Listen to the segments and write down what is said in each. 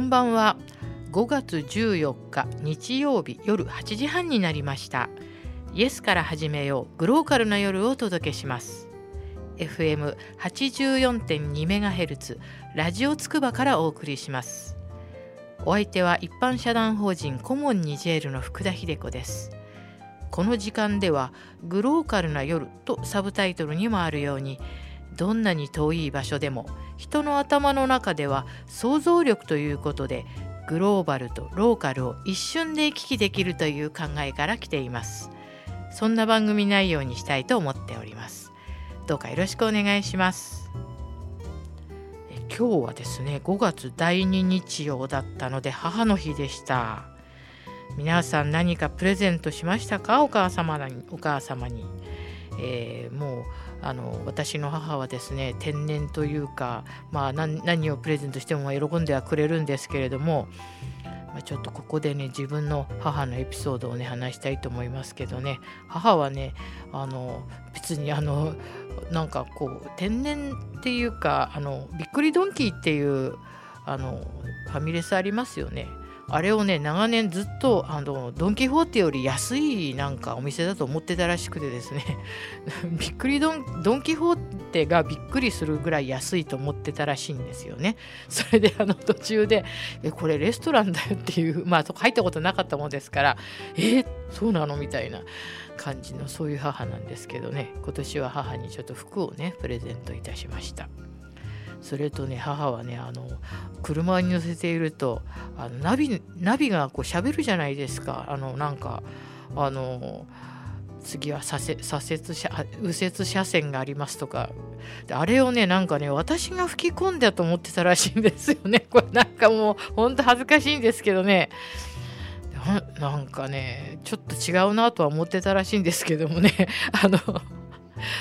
こんばんは5月14日日曜日夜8時半になりました。イエスから始めようグローカルな夜をお届けします。FM84.2MHz ラジオつくばからお送りします。お相手は一般社団法人コモンニジェールの福田秀子です。この時間ではグローカルな夜とサブタイトルにもあるようにどんなに遠い場所でも人の頭の中では想像力ということでグローバルとローカルを一瞬で行き来できるという考えから来ています。そんな番組内容にしたいと思っております。どうかよろしくお願いします。今日はですね5月第2日曜だったので母の日でした。皆さん何かプレゼントしましたか？お母様にお母様に、えー、もうあの私の母はですね天然というか、まあ何、何をプレゼントしても喜んではくれるんですけれども、まあ、ちょっとここでね自分の母のエピソードをね話したいと思いますけどね。母はねあの別にあのなんかこう天然っていうかあのびっくりドンキーっていうあのファミレスありますよね。あれをね長年ずっとあのドン・キホーテより安いなんかお店だと思ってたらしくてですね びっくりドンドン・キホーテがびっくりするぐらい安いと思ってたらしいんですよね それであの途中で「えこれレストランだよ」っていう まあ入ったことなかったもんですから「えそうなの?」みたいな感じのそういう母なんですけどね今年は母にちょっと服をねプレゼントいたしました。それとね母はねあの車に乗せているとあのナビナビがこう喋るじゃないですか。あのなんかあの次は左折車右折車線がありますとか。あれをねなんかね私が吹き込んだと思ってたらしいんですよね。これなんかもうほんと恥ずかしいんですけどね。なんかねちょっと違うなとは思ってたらしいんですけどもね。あの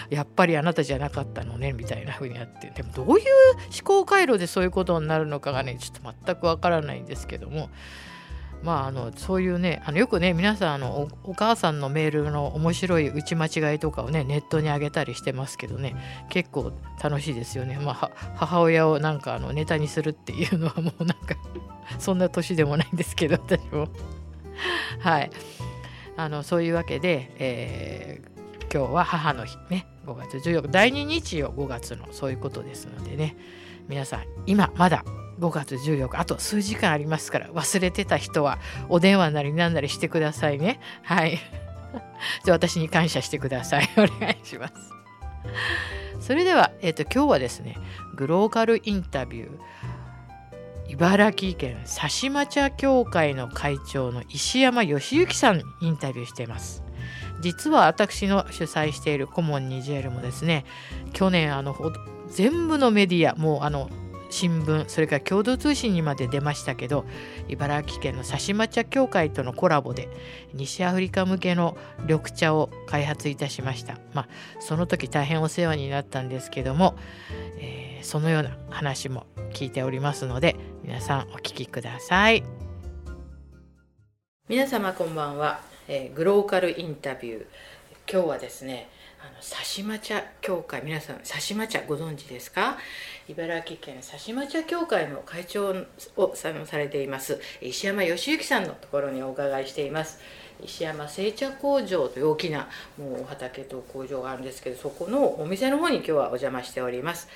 やっぱりあなたじゃなかったのねみたいな風にあって。でもどういう思考回路でそういうことになるのかがねちょっと全くわからないんですけども。まああのそういうねあのよくね皆さんあのお母さんのメールの面白い打ち間違いとかをねネットに上げたりしてますけどね。結構楽しいですよね。まあ母親をなんかあのネタにするっていうのはもうなんか そんな年でもないんですけど私も。はい。あのそういうわけで、えー、今日は母の日ね。5月14日。第2日曜。5月のそういうことですのでね。皆さん今まだ5月14日。あと数時間ありますから忘れてた人はお電話なりなんなりしてくださいね。はい。じゃあ私に感謝してください。お願いします。それでは、えーと、今日はですねグローカルインタビュー。茨城県佐島茶協会の会長の石山義行さんにインタビューしています。実は私の主催しているコモンニジェールもですね去年あの全部のメディアもうあの新聞それから共同通信にまで出ましたけど茨城県の佐島茶協会とのコラボで西アフリカ向けの緑茶を開発いたしました。まあその時大変お世話になったんですけども、えー、そのような話も聞いておりますので皆さんお聞きください。皆様こんばんは。えー、グローカルインタビュー。今日はですねあの佐島茶協会皆さん佐島茶ご存知ですか？茨城県佐島茶協会の会長をされています石山義行さんのところにお伺いしています。石山製茶工場という大きなもう畑と工場があるんですけどそこのお店の方に今日はお邪魔しております。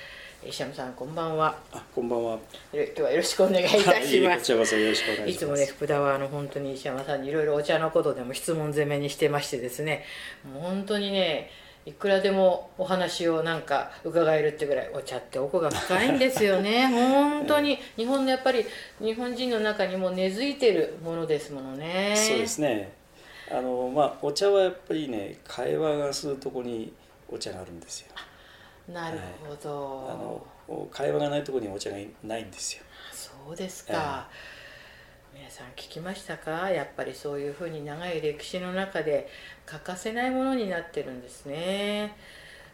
石山さんこんばんは。あこんばんは。今日はよろしくお願いいたします。いよろしくお願いします。いつもね福田はあの本当に石山さんにいろいろお茶のことでも質問攻めにしてましてですね、もう本当にね。いくらでもお話をなんか伺えるってぐらいお茶って奥が深いんですよね 本当に日本のやっぱり日本人の中にも根付いてるものですものねそうですねあのまあお茶はやっぱりね会話がするとこにお茶があるんですよなるほど、はい、あの会話がないところにお茶がないんですよ。そうですか、えー、皆さん聞きましたか？やっぱりそういうふうに長い歴史の中で欠かせないものになってるんですね。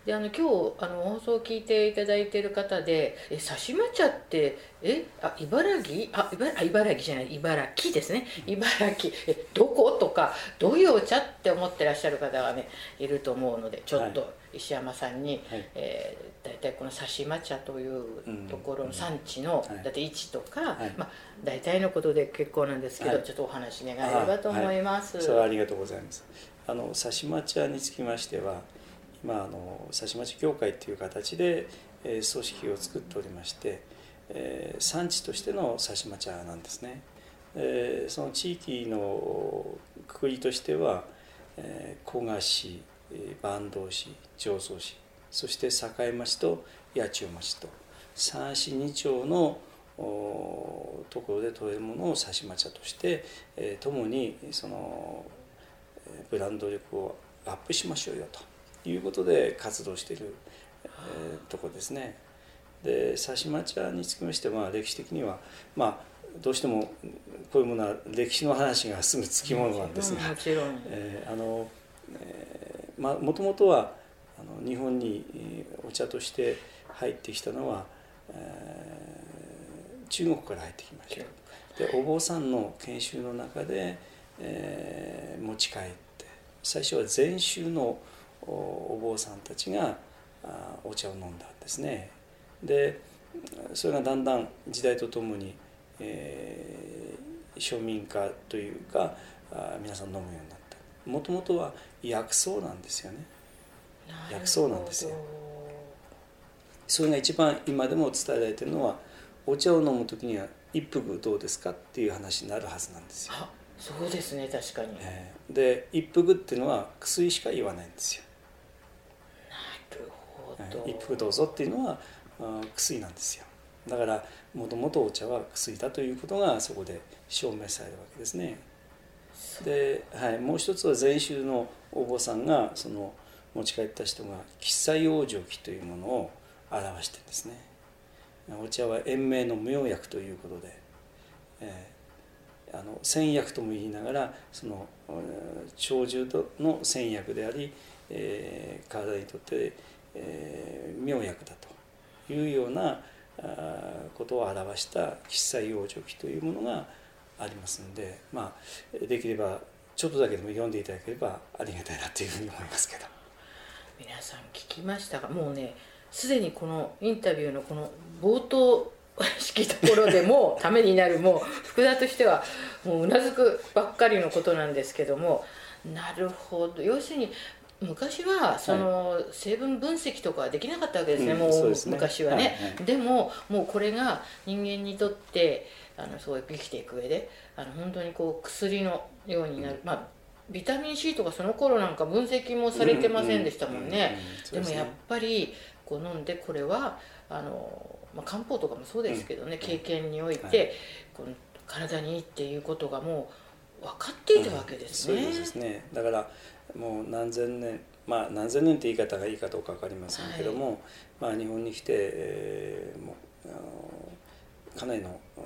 であの今日あの放送を聞いていただいている方で「え刺しま茶ってえあ茨城？あ茨茨城じゃない。茨城ですね。茨城。えどこ?」とか「どういうお茶?」って思ってらっしゃる方がねいると思うのでちょっと石山さんに、はい、えー、体この刺し抹茶というところの産地の、うんはい。だって位置とか、はい。まあ、大体のことで結構なんですけど、はい。ちょっとお話願えればと思います。はい、それはありがとうございます。あの刺し抹茶につきましては今あの刺し抹茶協会という形で、えー組織を作っておりまして、えー産地としての刺し抹茶なんですね、えーその地域のくくりとしては、えー古賀市えー坂東市常総市そして栄町と八千代町と三市二町のおところで取れるものを刺し抹茶として、えー、共にそのえーブランド力をアップしましょうよということで活動している、えーところですね。で刺し抹茶につきましては歴史的にはまあどうしてもこういうものは歴史の話がすぐつきものなんですが、もちろん、えーあのえもともとはあの日本にお茶として入ってきたのは、えー中国から入ってきました。でお坊さんの研修の中で、えー持ち帰って最初は禅宗のお坊さんたちがあお茶を飲んだんですね。でそれがだんだん時代とともに、えー庶民化というかあ皆さん飲むようになった。もともとは薬草なんですよね。薬草なんですよ。それが一番今でも伝えられてるのはお茶を飲む時には一服どうですかっていう話になるはずなんですよ、あそうですね確かに、えーで一服っていうのは薬しか言わないんですよ。なるほえど、ー一服どうぞっていうのはあ薬なんですよ。だからもともとお茶は薬だということがそこで証明されるわけですねで、はい、もう一つは禅宗のお坊さんがその持ち帰った人が喫茶養生記というものを表してるんですね。お茶は延命の無用薬ということで、えーあの仙薬とも言いながらその長寿の仙薬であり、えー体にとって、えー妙薬だというようなことを表した喫茶養生記というものがありますので、まあ、できればちょっとだけでも読んでいただければありがたいなというふうに思いますけど。皆さん聞きましたがもうねすでにこのインタビューのこの冒頭式ところでも ためになるもう福田としてはもううなずくばっかりのことなんですけども。なるほど。要するに昔はその成分分析とかはできなかったわけですね、うんもう昔はね、はいはい。でももうこれが人間にとってあのそう生きていく上であの本当にこう薬のようになる、まあビタミン C とかその頃なんか分析もされてませんでしたもんね、でもやっぱりこう飲んでこれはあの、まあ、漢方とかもそうですけどね、経験において、はい。この体にいいっていうことがもう分かっていたわけですね。そうですね。だからもう何千年まあ何千年って言い方がいいかどうか分かりませんけども、まあ、日本に来て、えーもうあのかなりのうん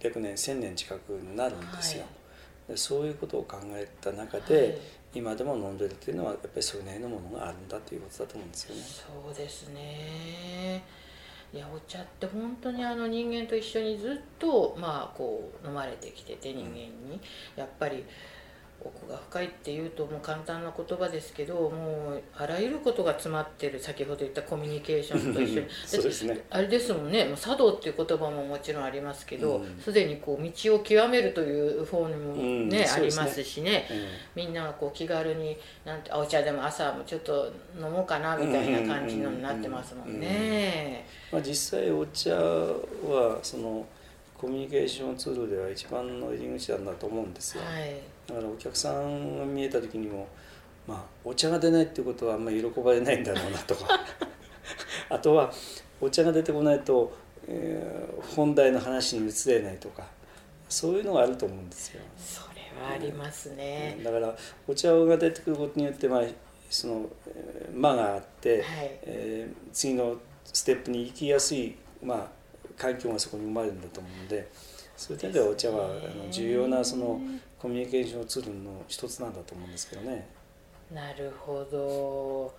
800年1000年近くになるんですよ、はい。でそういうことを考えた中はい。で、今でも飲んでるっていうのはやっぱりそれなりのものがあるんだということだと思うんですよね。そうですね。いやお茶って本当にあの人間と一緒にずっとまあこう飲まれてきてて人間に。やっぱり奥が深いっていうともう簡単な言葉ですけどもうあらゆることが詰まってる先ほど言ったコミュニケーションと一緒に。そうですね。あれですもんね。茶道っていう言葉ももちろんありますけどうんすで、にこう道を極めるという方にもうんね、ありますしね、うんみんながこう気軽になんてあお茶でも朝もちょっと飲もうかなみたいな感じのになってますもんね。まあ、実際お茶はそのコミュニケーションツールでは一番の入り口なんだと思うんですよ、はいだからお客さんが見えた時にも、まあ、お茶が出ないっていうことはあんまり喜ばれないんだろうなとか あとはお茶が出てこないと、えー本題の話に移れないとかそういうのがあると思うんですよ。それはありますね。だからお茶が出てくることによって、まあ、そのえー間があって、はいえー次のステップに行きやすい、まあ、環境がそこに生まれるんだと思うのでそういう点ではお茶はあの重要なそのコミュニケーションツールの一つなんだと思うんですけどね。なるほど。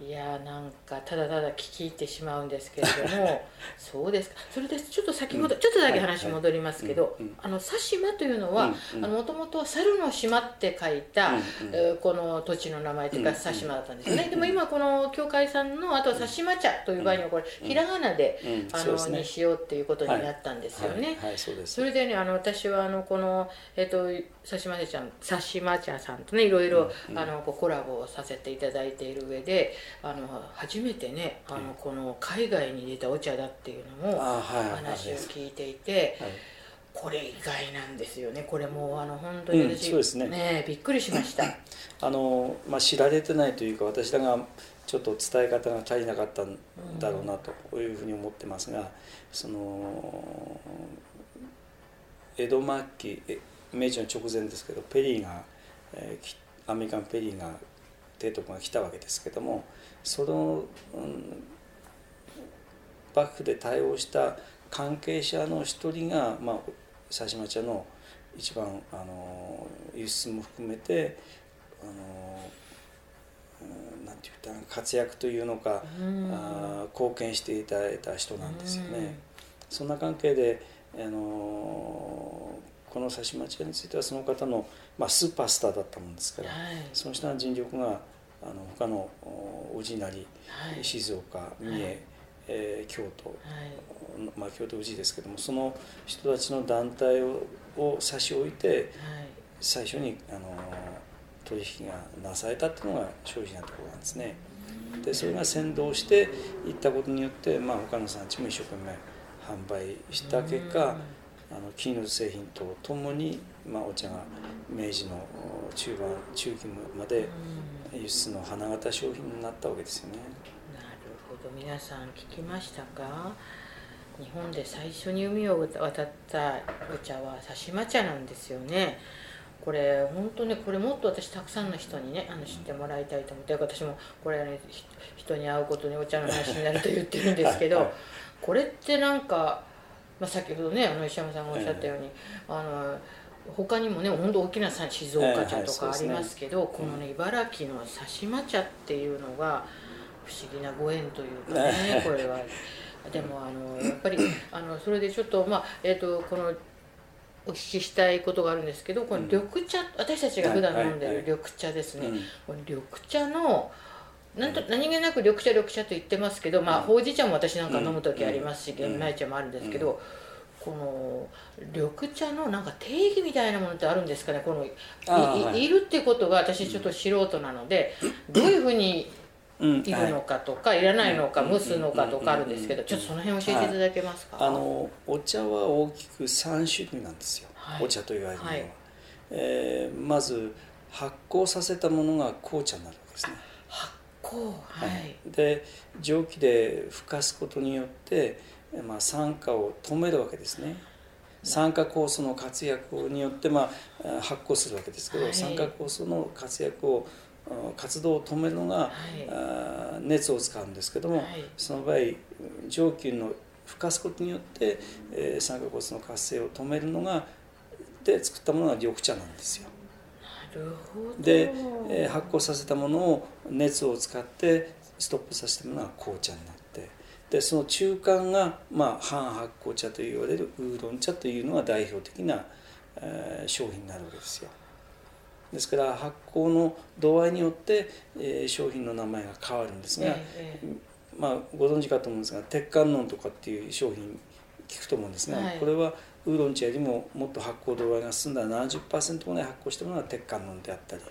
いやなんかただただ聞き入ってしまうんですけれども そうですか。それでちょっと先ほど、うん、ちょっとだけ話戻りますけど、あの佐島というのはもともとは猿の島って書いた、うん。えー、この土地の名前というか佐島だったんですよね、でも今この教会さんのあとは佐島茶という場合にはこれ、ひらがなで、あのにしようっていうことになったんですよね。それでねあの私はあのこの、えーと、佐島茶佐島茶さんとねいろいろ、あのこうコラボをさせていただいている上であの初めてねあのこの海外に出たお茶だっていうのも話を聞いていて。これ意外なんですよね。これもあの本当に私、うん、そうですね。ねびっくりしました。あの、まあ、知られてないというか私らがちょっと伝え方が足りなかったんだろうなというふうに思ってますが、その江戸末期明治の直前ですけどペリーが、えー、アメリカンペリーが提督が来たわけですけどもその、うん、幕府で対応した関係者の一人が、まあ、佐島茶の一番あの輸出も含めてあのなんて言った活躍というのか、あ貢献していただいた人なんですよね。そんな関係であのこの佐島茶についてはその方の、まあ、スーパースターだったもんですから、はい、その人の尽力があの他のおじなり、はい、静岡三重、はい、えー、京都、はい、まあ、京都宇治ですけどもその人たちの団体をを差し置いて、最初にあの取引がなされたっていうのが正直なところなんですね。でそれが先導していったことによって、まあ、他の産地も一生懸命販売した結果、あの金融製品とともに、まあ、お茶が明治の中盤中期まで輸出の花形商品になったわけですよね。なるほど皆さん聞きましたか？日本で最初に海を渡ったお茶は佐島茶なんですよね。これ本当ねこれもっと私たくさんの人にねあの知ってもらいたいと思って私もこれね人に会うことにお茶の話になると言ってるんですけどこれってなんかまあ、先ほどねあの石山さんがおっしゃったように、あの他にもね本当大きな静岡茶とかありますけど、はいはいね、このね茨城の佐島茶っていうのが不思議なご縁というかねこれは。でもあのやっぱりあのそれでちょっとまあえっ、ー、とこのお聞きしたいことがあるんですけどこの緑茶、私たちが普段飲んでる緑茶ですね、この緑茶のなんと何気なく緑茶緑茶と言ってますけど、まあ、ほうじ茶も私なんか飲む時ありますし玄米茶もあるんですけど、この緑茶のなんか定義みたいなものってあるんですかね？このい,、い、るってことが私ちょっと素人なので、どういうふうにいるのかとか、い、らないのか蒸すのかとかあるんですけどちょっとその辺教えていただけますか、あのお茶は大きく3種類なんですよ、お茶と言われるの。は、はい、えー、まず発酵させたものが紅茶になるわけですねはい、で蒸気でふかすことによって、まあ、酸化を止めるわけですね。酸化酵素の活躍によって、まあ、発酵するわけですけど、はい、酸化酵素の活躍を活動を止めるのが、はい、熱を使うんですけども、はい、その場合蒸気のふかすことによって、えー、酸化酵素の活性を止めるのがで作ったものが緑茶なんですよ。で、えー、発酵させたものを熱を使ってストップさせたものが紅茶になって。でその中間が、まあ、半発酵茶と言われるウーロン茶というのが代表的な、えー、商品になるわけですよ。ですから発酵の度合いによって、えー、商品の名前が変わるんですが、えー、まあ、ご存知かと思うんですが鉄観音とかっていう商品聞くと思うんですが、はい、これはウーロン茶よりももっと発酵度合いが進んだ70%ぐらい発酵したものが鉄観音であったり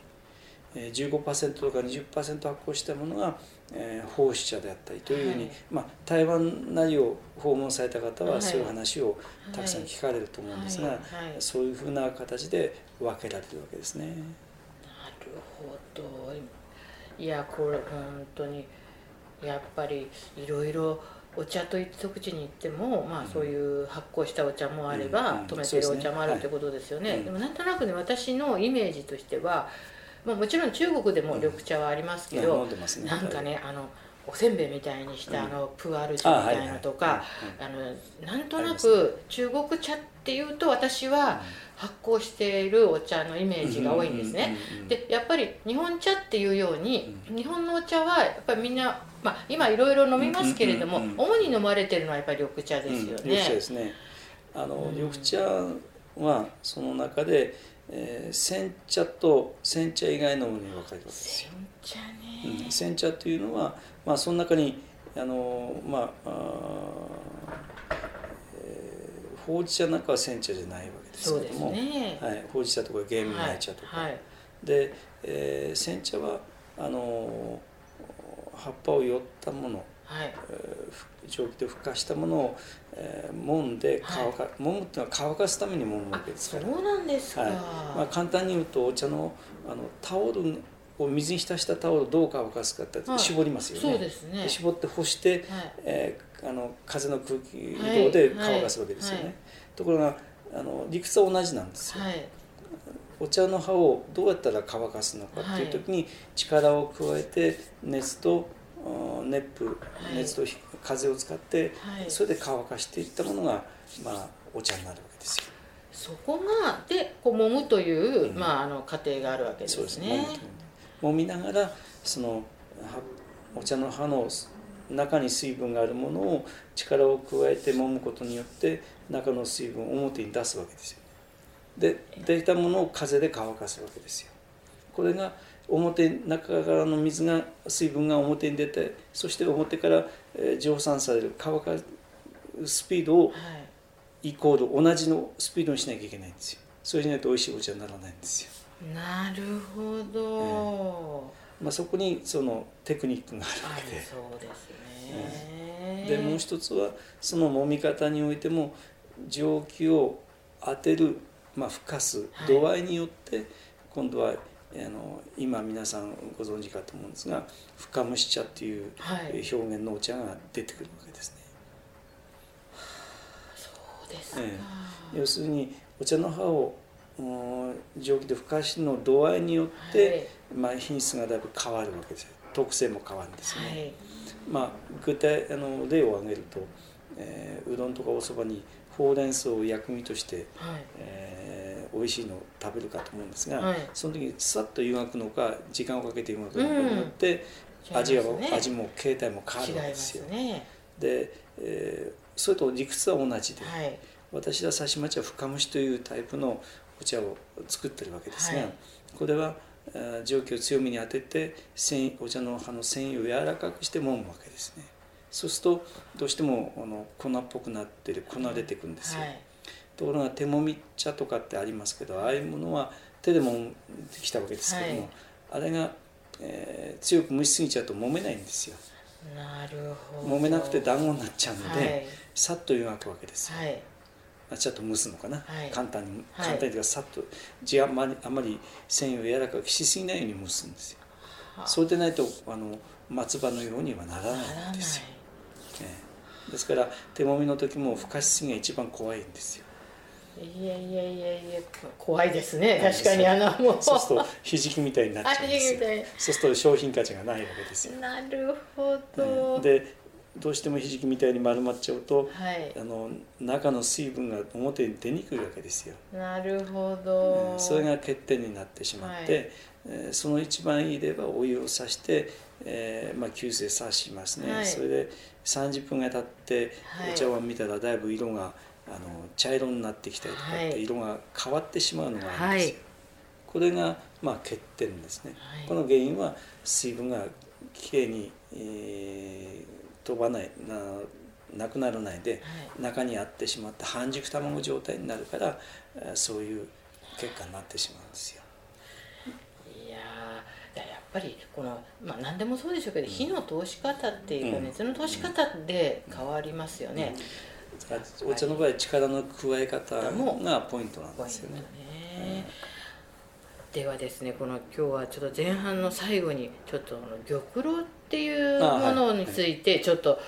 15%とか20%発酵したものが、えー、奉仕茶であったりというふうに、はい、まあ、台湾なりを訪問された方はそういう話をたくさん聞かれると思うんですが、はい。はい、そういうふうな形で分けられるわけですね。なるほど。いやこれ本当にやっぱりいろいろお茶と一口に行っても、まあ、そういう発酵したお茶もあれば、止めてるお茶もあるってことですよね、でもなんとなくね私のイメージとしては、まあ、もちろん中国でも緑茶はありますけど、なんかねあのおせんべいみたいにした、あのプーアル茶みたいなとかあのなんとなく中国茶っっていうと私は発酵しているお茶のイメージが多いんですね。でやっぱり日本茶っていうように日本のお茶はやっぱりみんな、まあ、今いろいろ飲みますけれども、主に飲まれてるのはやっぱり緑茶ですよね。緑茶ですね。あの緑茶はその中で、えー、煎茶と煎茶以外のものに分かれるわけです。よ。煎茶ね、うん、煎茶というのは、まあ、その中にあのまあえー、ほうじ茶なんかは煎茶じゃないわけですけども、ね、はい、ほうじ茶とか玄米茶とか、はいはい、で、えー、煎茶はあの葉っぱを寄ったもの、はい。えー、蒸気でふかしたものを、えー、揉んで乾か、はい、揉むっていうのは乾かすために揉むわけですから。そうなんですか、はい。まあ、簡単に言うとお茶のあのタオルを水に浸したタオルをどう乾かすかって絞りますよね、そうですね。絞って干して、はい、えー、あの風の空気移動で乾かすわけですよね、ところがあの理屈は同じなんですよ、お茶の葉をどうやったら乾かすのかっていう時に力を加えて熱と熱風熱と風を使ってそれで乾かしていったものが、まあ、お茶になるわけですよ。そこがでこう揉むという、うん、まあ、あの過程があるわけですね。そうですね揉みながらそのお茶の葉の中に水分があるものを力を加えて揉むことによって中の水分を表に出すわけですよ。でできたものを風で乾かすわけですよ。これが表中からの水が水分が表に出てそして表から蒸散される乾かスピードをイコール同じのスピードにしなきゃいけないんですよ。それじゃないと美味しいお茶にならないんですよ。なるほど、えー、まあ、そこにそのテクニックがあるわけで。そうですね、でもう一つはその揉み方においても蒸気を当てる、まあ、ふかす度合いによって、今度はあの今皆さんご存知かと思うんですが深蒸し茶っていう表現のお茶が出てくるわけですね。そうですえ、要するにお茶の葉を蒸気でふかしの度合いによって、はい、まあ、品質がだいぶ変わるわけです特性も変わるんですね、はい、まあ、具体あの例を挙げると、えー、うどんとかおそばにほうれん草を薬味として、はい、えー、美味しいのを食べるかと思うんですが、はい、その時にさっと湯がくのか時間をかけて湯がくのかによって、うん、味が、ね、味も形態も変わるわけですよ。ね、で、えー、それと理屈は同じで、はい、私は刺し町は深蒸しというタイプのお茶を作ってるわけですが、はい、これは蒸気を強めに当ててお茶の葉の繊維を柔らかくして揉むわけですね。そうするとどうしてもあの粉っぽくなってる粉出てくるんですよ、はい、ところが手もみ茶とかってありますけどああいうものは手で揉んできたわけですけども、はい、あれが、えー、強く蒸しすぎちゃうと揉めないんですよ。なるほど。揉めなくて団子になっちゃうので、はい、さっと湯がくわけですよ、はいちょっと蒸すのかな、はい、簡単に簡単にというかさっと字あまりあまり繊維を柔らかくしすぎないように蒸すんですよ。そうでないとあの松葉のようにはならないんですよ。ね、ですから手もみの時もふかしすぎが一番怖いんですよ。いやいやいやいや怖いですね。確かにあのもう。そうするとひじきみたいになっちゃうんですよ。そうすると商品価値がないわけですよ。なるほど、でどうしてもひじきみたいに丸まっちゃうと、はい、あの中の水分が表に出にくいわけですよ。なるほど、それが欠点になってしまって、はい、えー、その一番いい例はお湯をさして、えーまあ、急性さしますね、はい、それで30分が経ってお茶碗見たらだいぶ色があの茶色になってきたりとかって色が変わってしまうのがあるんですよ。これが、まあ、欠点ですね。この原因は水分がきれいに、えー飛ばないななくならないで、中にあってしまった半熟卵状態になるからそういう結果になってしまうんですよ。いややっぱりこの、まあ、何でもそうでしょうけど、火の通し方っていうか、熱の通し方で変わりますよね。うん、お茶の場合力の加え方がポイントなんですよね。ね。ではですねこの今日はちょっと前半の最後にちょっと玉露っていうものについてちょっと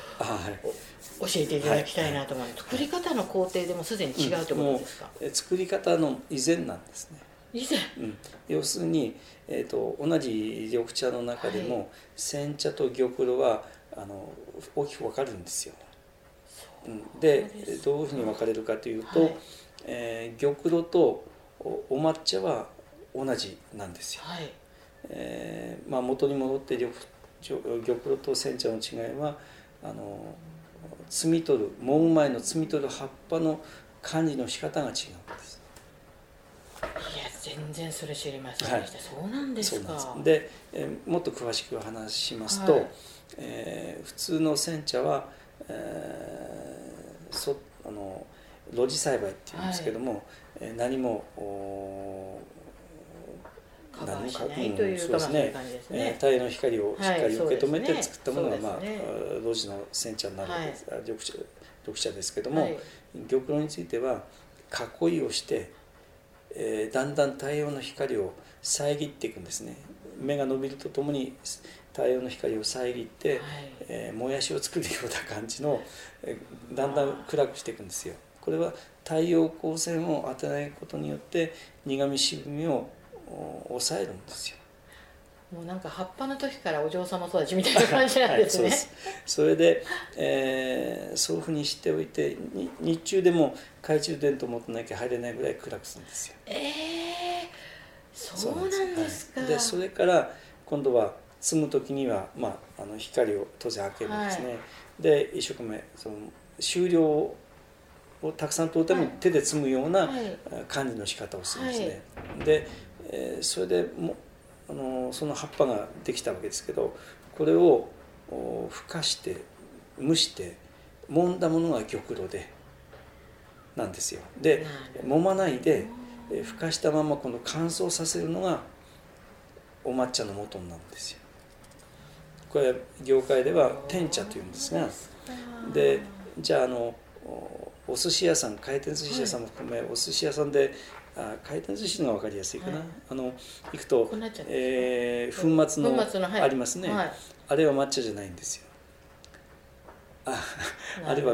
教えていただきたいなと思います、作り方の工程でもすでに違うということですか、うん、作り方の以前なんですね。以前、うん、要するに、えーと、同じ緑茶の中でも、はい、煎茶と玉露はあの大きく分かるんですよ。うん、でどういうふうに分かれるかというと、はい。えー、玉露とおお抹茶は同じなんですよ。はい。えーまあ、元に戻って玉玉玉露と煎茶の違いはあの摘み取るもむ前の摘み取る葉っぱの管理の仕方が違うんです。いや全然それ知りませんでした、そうなんですか。でえーもっと詳しく話しますと、はい。えー普通の煎茶は、えーそあの露地栽培っていうんですけども、えー何もおカバーしないというか、うんそうですね。ね、太陽の光をしっかり受け止めてはい作ったものが、まあそうですね。あ露地の煎茶になるわけです、あ緑茶緑茶ですけども、はい。玉露については囲いをして、えーだんだん太陽の光を遮っていくんですね。目が伸びるとともに太陽の光を遮って、はい。えーもやしを作るような感じの、えーだんだん暗くしていくんですよ。これは太陽光線を当てないことによって苦み渋みをお抑えるんですよ。もうなんか葉っぱの時からお嬢様育ちみたいな感じなんですね、はい、そす。それで、えーそういうふうにしておいてに日中でも懐中電灯持ってなきゃ入れないぐらい暗くするんですよ。ええそうなんですか。はいでそれから今度は摘む時には、まあ、あの光を当然開けるんですね、で一生懸命その終了をたくさん取るためにはい。手で摘むような管理の仕方をするんですね、で、えーそれでもあのその葉っぱができたわけですけどこれをおふかして蒸して揉んだものが玉露でなんですよ。で揉まないでえーふかしたままこの乾燥させるのがお抹茶の元になるんですよ。これ業界では天茶というんですがでじゃああのおお寿司屋さん回転寿司屋さんも含め、お寿司屋さんであ回転寿司の分かりやすいかな、はい。あの行くとこうなっちゃうんですえー粉末の粉末のはい。ありますね、はい。あれは抹茶じゃないんですよ。ああれは